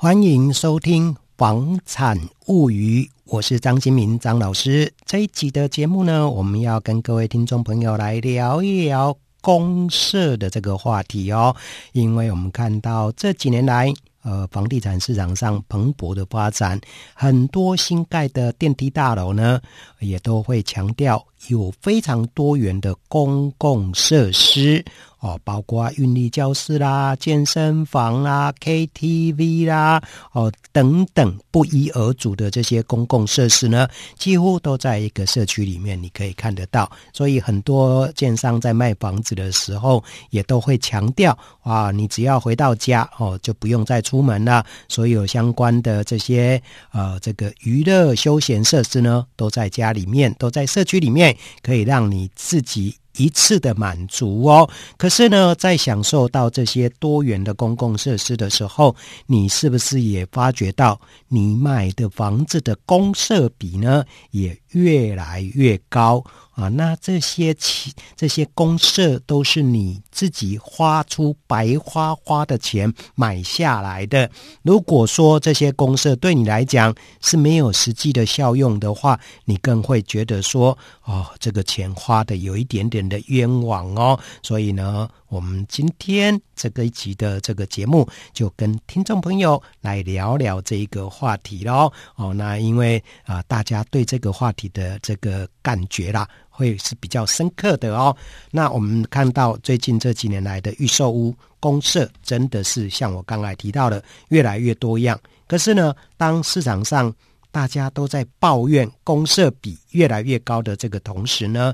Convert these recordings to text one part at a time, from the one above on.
欢迎收听《房产物语》，我是张金明张老师。这一集的节目呢，我们要跟各位听众朋友来聊一聊公社的这个话题哦。因为我们看到这几年来，呃，房地产市场上蓬勃的发展，很多新盖的电梯大楼呢，也都会强调有非常多元的公共设施。哦，包括运力教室啦、健身房啦、KTV 啦，哦等等不一而足的这些公共设施呢，几乎都在一个社区里面，你可以看得到。所以很多建商在卖房子的时候，也都会强调啊，你只要回到家哦，就不用再出门了。所有相关的这些呃，这个娱乐休闲设施呢，都在家里面，都在社区里面，可以让你自己。一次的满足哦，可是呢，在享受到这些多元的公共设施的时候，你是不是也发觉到你买的房子的公设比呢，也越来越高？啊，那这些钱这些公社都是你自己花出白花花的钱买下来的。如果说这些公社对你来讲是没有实际的效用的话，你更会觉得说，哦，这个钱花的有一点点的冤枉哦。所以呢，我们今天这个一集的这个节目，就跟听众朋友来聊聊这一个话题喽。哦，那因为啊、大家对这个话题的这个感觉啦。会是比较深刻的哦。那我们看到最近这几年来的预售屋公设，真的是像我刚才提到的越来越多样。可是呢，当市场上大家都在抱怨公设比越来越高的这个同时呢，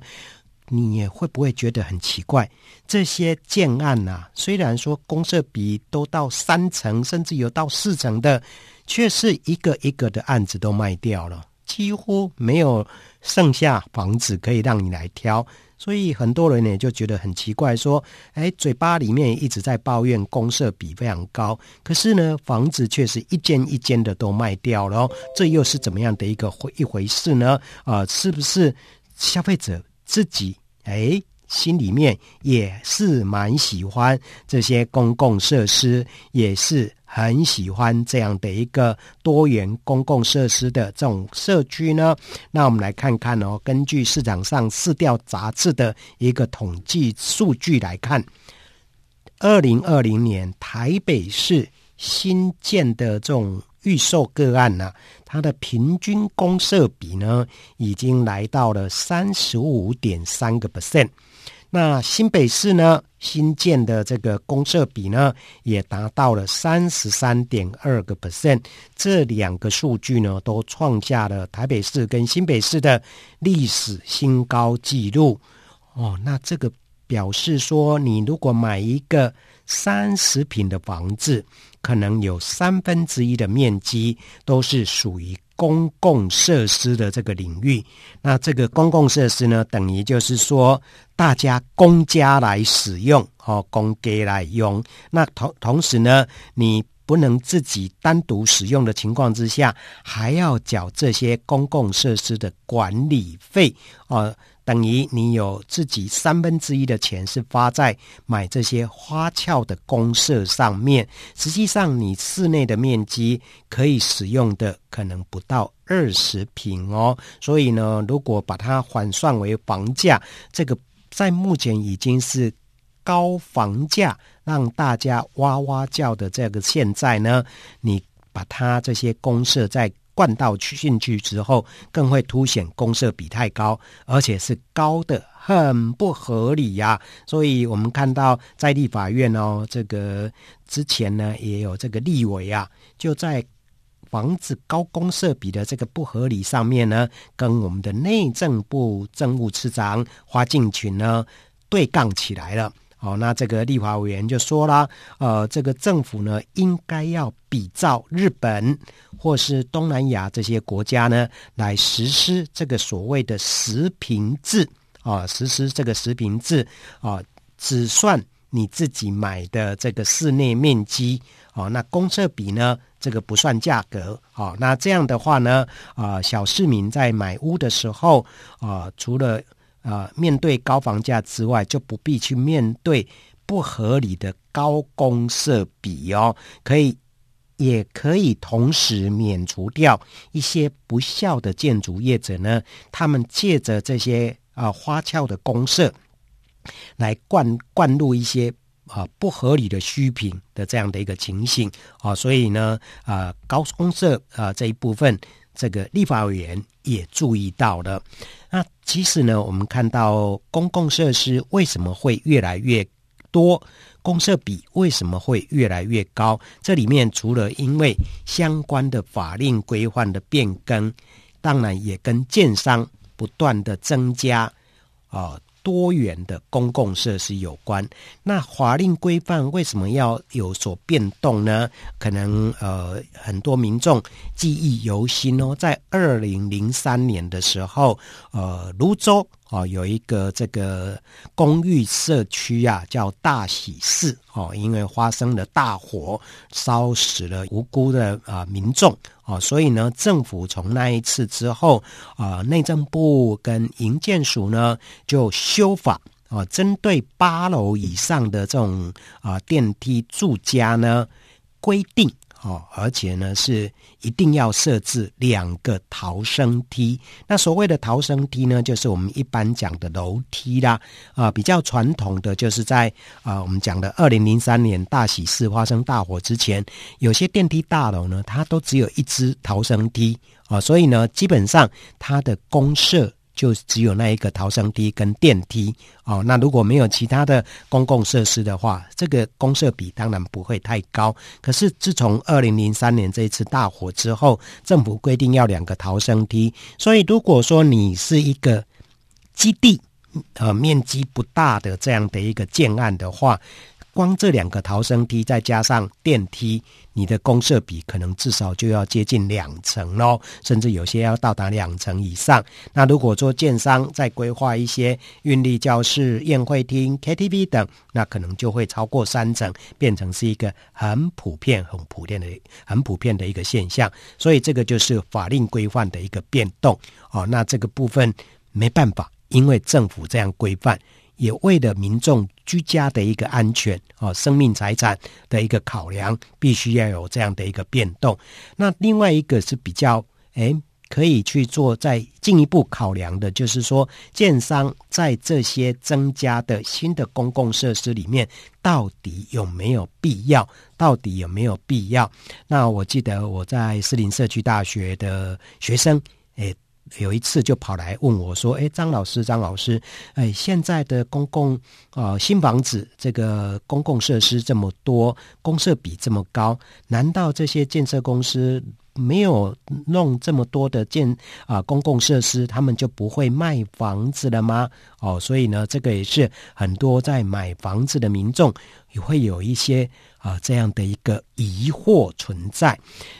你也会不会觉得很奇怪？这些建案呐、啊，虽然说公设比都到三成，甚至有到四成的，却是一个一个的案子都卖掉了。几乎没有剩下房子可以让你来挑，所以很多人呢就觉得很奇怪，说：“哎，嘴巴里面一直在抱怨公设比非常高，可是呢，房子却是一间一间的都卖掉了，这又是怎么样的一个回一回事呢？啊、是不是消费者自己哎心里面也是蛮喜欢这些公共设施，也是？”很喜欢这样的一个多元公共设施的这种社区呢。那我们来看看哦，根据市场上市调杂志的一个统计数据来看，二零二零年台北市新建的这种预售个案呢，它的平均公设比呢，已经来到了三十五点三个 percent。那新北市呢，新建的这个公设比呢，也达到了三十三点二个 percent。这两个数据呢，都创下了台北市跟新北市的历史新高纪录。哦，那这个表示说，你如果买一个三十平的房子，可能有三分之一的面积都是属于。公共设施的这个领域，那这个公共设施呢，等于就是说大家公家来使用，哦，公家来用。那同同时呢，你不能自己单独使用的情况之下，还要缴这些公共设施的管理费，哦。等于你有自己三分之一的钱是花在买这些花俏的公设上面，实际上你室内的面积可以使用的可能不到二十平哦。所以呢，如果把它换算为房价，这个在目前已经是高房价让大家哇哇叫的这个现在呢，你把它这些公设在。灌到去进去之后，更会凸显公设比太高，而且是高的很不合理呀、所以我们看到在立法院哦，这个之前呢也有这个立委啊，就在房子高公设比的这个不合理上面呢，跟我们的内政部政务次长花敬群呢对杠起来了。好，那这个立法委员就说了，呃，这个政府呢，应该要比照日本或是东南亚这些国家呢，来实施这个所谓的实坪制啊，实施这个实坪制啊，只算你自己买的这个室内面积啊，那公设比呢，这个不算价格啊，那这样的话呢，啊，小市民在买屋的时候啊，除了啊、面对高房价之外，就不必去面对不合理的高公设比哦，可以也可以同时免除掉一些不孝的建筑业者呢，他们借着这些啊花俏的公设来灌灌入一些啊不合理的虚品的这样的一个情形啊，所以呢啊高公设啊这一部分，这个立法委员也注意到了。那其实呢，我们看到公共设施为什么会越来越多？公设比为什么会越来越高？这里面除了因为相关的法令规范的变更，当然也跟建商不断的增加啊。多元的公共设施有关，那法令规范为什么要有所变动呢？可能呃很多民众记忆犹新哦，在二零零三年的时候，呃泸州。哦，有一个这个公寓社区啊，叫大喜寺哦，因为发生了大火，烧死了无辜的啊、民众哦，所以呢，政府从那一次之后啊、内政部跟营建署呢就修法啊、针对八楼以上的这种啊、电梯住家呢规定。哦，而且呢，是一定要设置两个逃生梯。那所谓的逃生梯呢，就是我们一般讲的楼梯啦。啊、比较传统的就是在啊、我们讲的二零零三年大喜事发生大火之前，有些电梯大楼呢，它都只有一支逃生梯啊、所以呢，基本上它的公设。就只有那一个逃生梯跟电梯哦，那如果没有其他的公共设施的话，这个公设比当然不会太高。可是自从二零零三年这一次大火之后，政府规定要两个逃生梯，所以如果说你是一个基地，呃，面积不大的这样的一个建案的话。光这两个逃生梯再加上电梯，你的公设比可能至少就要接近两成喽，甚至有些要到达两成以上。那如果说建商再规划一些运力教室、宴会厅、KTV 等，那可能就会超过三成，变成是一个很普遍、很普遍的、很普遍的一个现象。所以这个就是法令规范的一个变动哦。那这个部分没办法，因为政府这样规范。也为了民众居家的一个安全哦，生命财产的一个考量，必须要有这样的一个变动。那另外一个是比较诶，可以去做再进一步考量的，就是说，建商在这些增加的新的公共设施里面，到底有没有必要？到底有没有必要？那我记得我在士林社区大学的学生诶。有一次就跑来问我说：“哎，张老师，张老师，哎，现在的公共啊、新房子，这个公共设施这么多，公设比这么高，难道这些建设公司没有弄这么多的建啊、公共设施，他们就不会卖房子了吗？”哦，所以呢，这个也是很多在买房子的民众也会有一些。啊，这样的一个疑惑存在。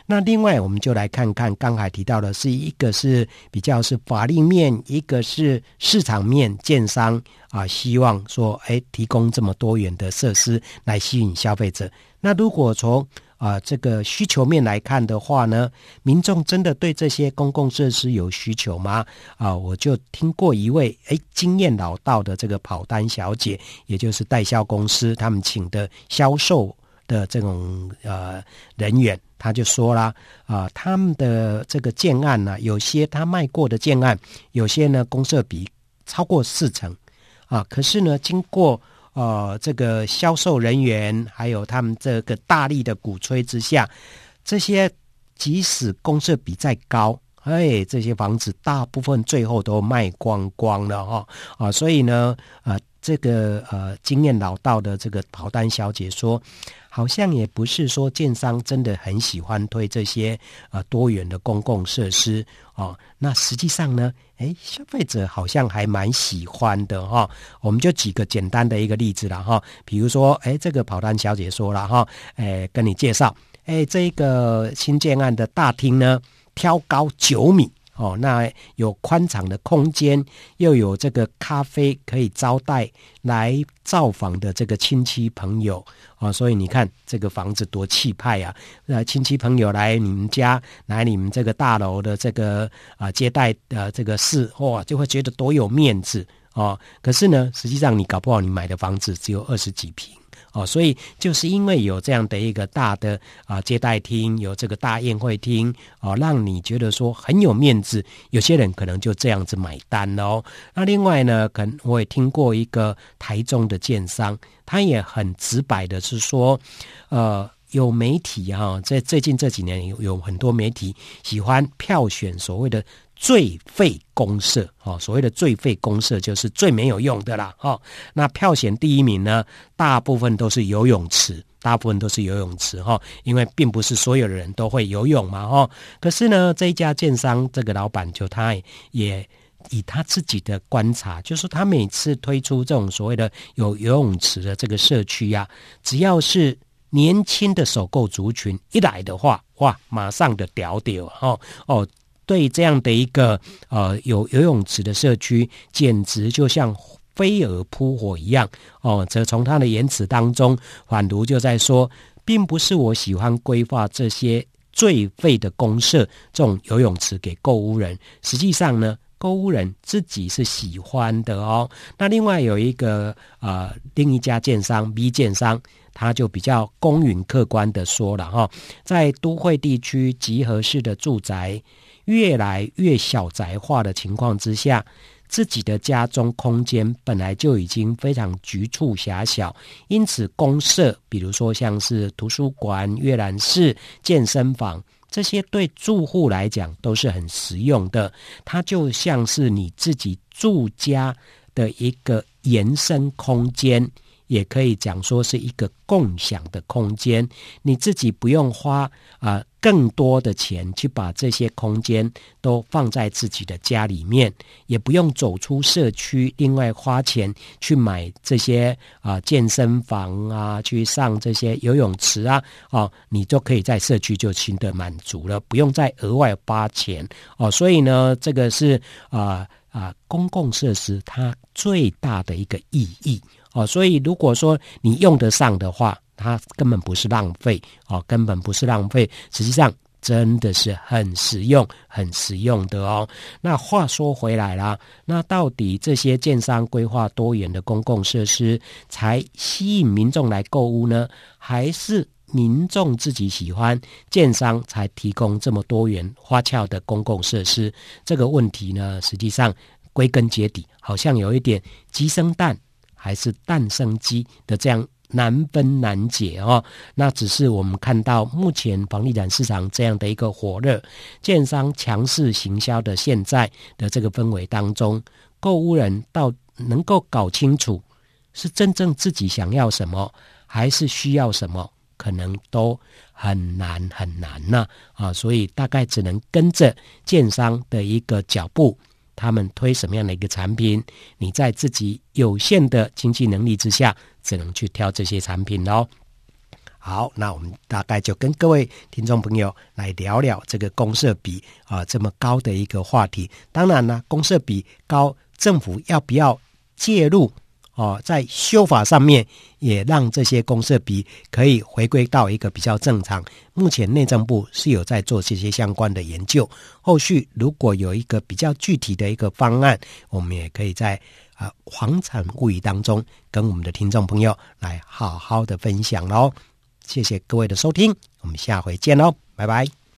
那另外，我们就来看看刚才提到的，是一个是比较是法律面，一个是市场面。建商啊，希望说，哎，提供这么多元的设施来吸引消费者。那如果从啊，这个需求面来看的话呢，民众真的对这些公共设施有需求吗？啊，我就听过一位诶经验老道的这个跑单小姐，也就是代销公司他们请的销售。的这种呃人员，他就说啦，啊、他们的这个建案呢，有些他卖过的建案，有些呢公设比超过四成啊，可是呢，经过呃这个销售人员还有他们这个大力的鼓吹之下，这些即使公设比再高，哎，这些房子大部分最后都卖光光了哈啊，所以呢，啊，这个呃经验老道的这个跑单小姐说。好像也不是说建商真的很喜欢推这些呃多元的公共设施哦，那实际上呢，诶，消费者好像还蛮喜欢的哈、哦。我们就举个简单的一个例子了哈，比如说，诶，这个跑单小姐说了哈，诶，跟你介绍，诶，这个新建案的大厅呢，挑高九米。哦，那有宽敞的空间，又有这个咖啡可以招待来造访的这个亲戚朋友哦，所以你看这个房子多气派啊！呃，亲戚朋友来你们家，来你们这个大楼的这个啊、接待的这个事，哇，就会觉得多有面子哦。可是呢，实际上你搞不好你买的房子只有二十几平。哦，所以就是因为有这样的一个大的啊接待厅，有这个大宴会厅哦，让你觉得说很有面子，有些人可能就这样子买单哦。那另外呢，可能我也听过一个台中的建商，他也很直白的是说，呃。有媒体哈，在最近这几年有有很多媒体喜欢票选所谓的最废公社，哦，所谓的最废公社就是最没有用的啦，哈。那票选第一名呢，大部分都是游泳池，大部分都是游泳池，哈，因为并不是所有的人都会游泳嘛，哈。可是呢，这一家建商这个老板就他也以他自己的观察，就是他每次推出这种所谓的有游泳池的这个社区呀，只要是。年轻的首购族群一来的话，哇，马上的屌屌哦哦，对这样的一个呃有游泳池的社区，简直就像飞蛾扑火一样哦。则从他的言辞当中，宛如就在说，并不是我喜欢规划这些最废的公社这种游泳池给购物人，实际上呢，购物人自己是喜欢的哦。那另外有一个呃另一家建商 B 建商。他就比较公允客观的说了哈，在都会地区集合式的住宅越来越小宅化的情况之下，自己的家中空间本来就已经非常局促狭小，因此公设，比如说像是图书馆、阅览室、健身房这些，对住户来讲都是很实用的。它就像是你自己住家的一个延伸空间。也可以讲说是一个共享的空间，你自己不用花啊、更多的钱去把这些空间都放在自己的家里面，也不用走出社区，另外花钱去买这些啊、健身房啊，去上这些游泳池啊，哦，你就可以在社区就取得满足了，不用再额外花钱哦。所以呢，这个是啊啊、公共设施它最大的一个意义。哦，所以如果说你用得上的话，它根本不是浪费哦，根本不是浪费，实际上真的是很实用、很实用的哦。那话说回来啦，那到底这些建商规划多元的公共设施，才吸引民众来购物呢？还是民众自己喜欢建商才提供这么多元花俏的公共设施？这个问题呢，实际上归根结底，好像有一点鸡生蛋。还是蛋生鸡的这样难分难解哦。那只是我们看到目前房地产市场这样的一个火热，建商强势行销的现在的这个氛围当中，购物人到能够搞清楚是真正自己想要什么，还是需要什么，可能都很难很难呢，啊！所以大概只能跟着建商的一个脚步。他们推什么样的一个产品？你在自己有限的经济能力之下，只能去挑这些产品哦。好，那我们大概就跟各位听众朋友来聊聊这个公社比啊这么高的一个话题。当然呢，公社比高，政府要不要介入？哦，在修法上面也让这些公设比可以回归到一个比较正常。目前内政部是有在做这些相关的研究，后续如果有一个比较具体的一个方案，我们也可以在啊房产物语当中跟我们的听众朋友来好好的分享喽。谢谢各位的收听，我们下回见喽，拜拜。